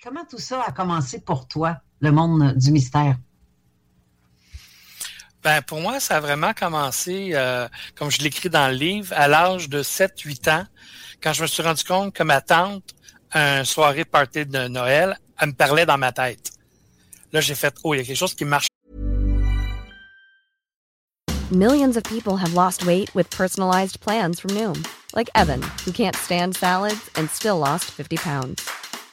Comment tout ça a commencé pour toi, le monde du mystère? Ben, pour moi, ça a vraiment commencé, euh, comme je l'écris dans le livre, à l'âge de 7-8 ans, quand je me suis rendu compte que ma tante, un soirée party de Noël, elle me parlait dans ma tête. Là, j'ai fait, oh, il y a quelque chose qui marche. Millions of people have lost weight with personalized plans from Noom, like Evan, who can't stand salads and still lost 50 pounds.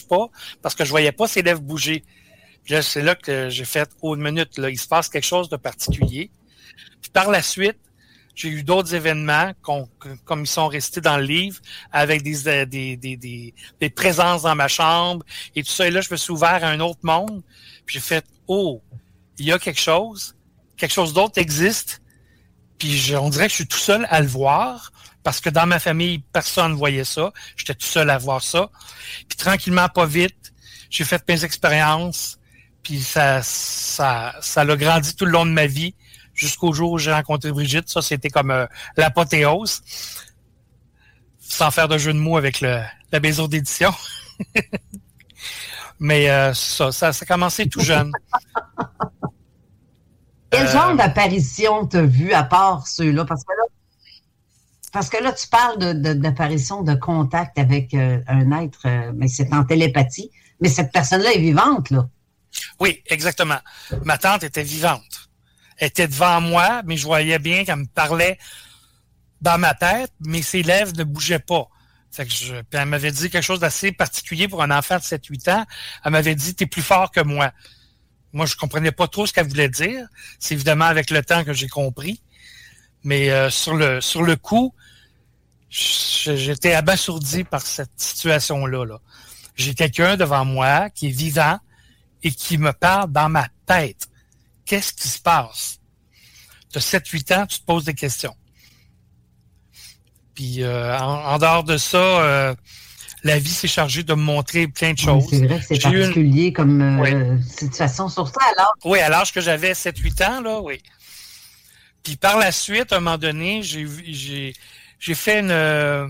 Pas parce que je voyais pas ses lèvres bouger. C'est là que j'ai fait oh, une minute là, il se passe quelque chose de particulier. Puis par la suite, j'ai eu d'autres événements comme ils sont restés dans le livre, avec des, des, des, des, des présences dans ma chambre et tout ça. Et là, je me suis ouvert à un autre monde. Puis j'ai fait Oh, il y a quelque chose, quelque chose d'autre existe. Puis je, on dirait que je suis tout seul à le voir. Parce que dans ma famille, personne ne voyait ça. J'étais tout seul à voir ça. Puis tranquillement, pas vite, j'ai fait mes expériences. Puis ça, ça, ça l'a grandi tout le long de ma vie jusqu'au jour où j'ai rencontré Brigitte. Ça, c'était comme euh, l'apothéose. Sans faire de jeu de mots avec le, la maison d'édition. Mais euh, ça, ça, a commencé tout jeune. Quel genre euh, d'apparition t'as vu à part ceux-là? Parce que là, parce que là, tu parles d'apparition de, de, contact avec euh, un être, euh, mais c'est en télépathie. Mais cette personne-là est vivante, là. Oui, exactement. Ma tante était vivante. Elle était devant moi, mais je voyais bien qu'elle me parlait dans ma tête, mais ses lèvres ne bougeaient pas. Fait que je, puis elle m'avait dit quelque chose d'assez particulier pour un enfant de 7-8 ans. Elle m'avait dit, t'es plus fort que moi. Moi, je comprenais pas trop ce qu'elle voulait dire. C'est évidemment avec le temps que j'ai compris. Mais euh, sur le sur le coup, j'étais abasourdi par cette situation-là. -là, J'ai quelqu'un devant moi qui est vivant et qui me parle dans ma tête. Qu'est-ce qui se passe? Tu as 7-8 ans, tu te poses des questions. Puis euh, en, dehors de ça, euh, la vie s'est chargée de me montrer plein de choses. c'est vrai que c'est particulier comme euh, situation, sur ça alors. Oui, à l'âge que j'avais 7-8 ans, là, oui. Puis par la suite, à un moment donné, j'ai j'ai fait une, euh,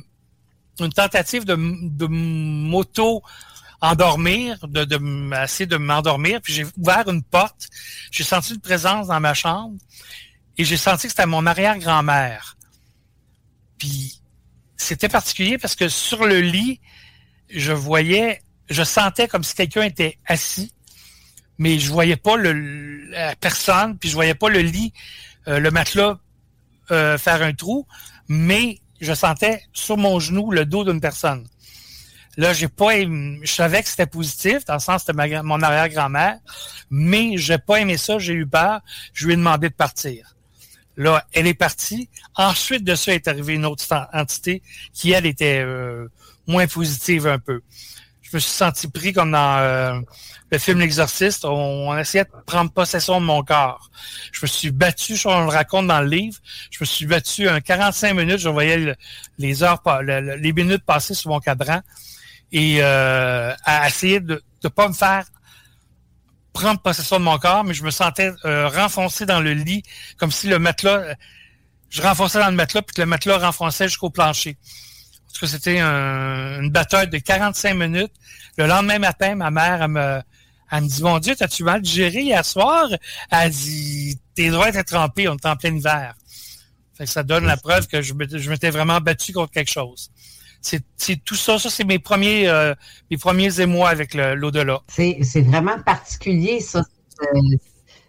une tentative de, de moto endormir, de, de essayer de m'endormir, puis j'ai ouvert une porte, j'ai senti une présence dans ma chambre et j'ai senti que c'était mon arrière-grand-mère. Puis c'était particulier parce que sur le lit, je voyais, je sentais comme si quelqu'un était assis, mais je voyais pas la personne, puis je voyais pas le lit, euh, le matelas euh, faire un trou, mais je sentais sur mon genou le dos d'une personne. Là, je savais que c'était positif, dans le sens que c'était mon arrière-grand-mère, mais j'ai pas aimé ça, j'ai eu peur, je lui ai demandé de partir. Là, elle est partie. Ensuite de ça est arrivée une autre entité qui, elle, était euh, moins positive un peu. Je me suis senti pris comme dans euh, le film L'Exorciste, on, essayait de prendre possession de mon corps. Je me suis battu, je le raconte dans le livre, je me suis battu un 45 minutes, je voyais les heures, les minutes passer sur mon cadran et euh, à essayer de ne pas me faire prendre possession de mon corps, mais je me sentais euh, renfoncé dans le lit, comme si le matelas, je renfonçais dans le matelas, puis que le matelas renfonçait jusqu'au plancher. Parce que c'était une bataille de 45 minutes. Le lendemain matin, ma mère, elle me, elle me dit, mon Dieu, t'as-tu mal digéré hier soir? Elle dit, tes doigts étaient trempés, on est en plein hiver. Fait que ça donne la preuve que je m'étais vraiment battu contre quelque chose. C'est tout ça. Ça, c'est mes premiers euh, mes premiers émois avec l'au-delà. C'est vraiment particulier, ça. Euh,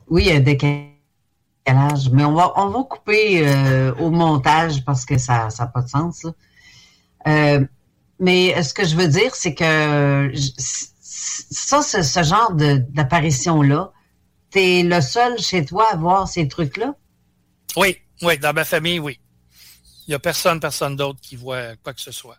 oui, des décalage. Mais on va, on va couper euh, au montage parce que ça n'a pas de sens. Euh, mais ce que je veux dire, c'est que ça, ce genre d'apparition-là, tu es le seul chez toi à voir ces trucs-là? Oui, oui, dans ma famille, oui. Il n'y a personne, personne d'autre qui voit quoi que ce soit.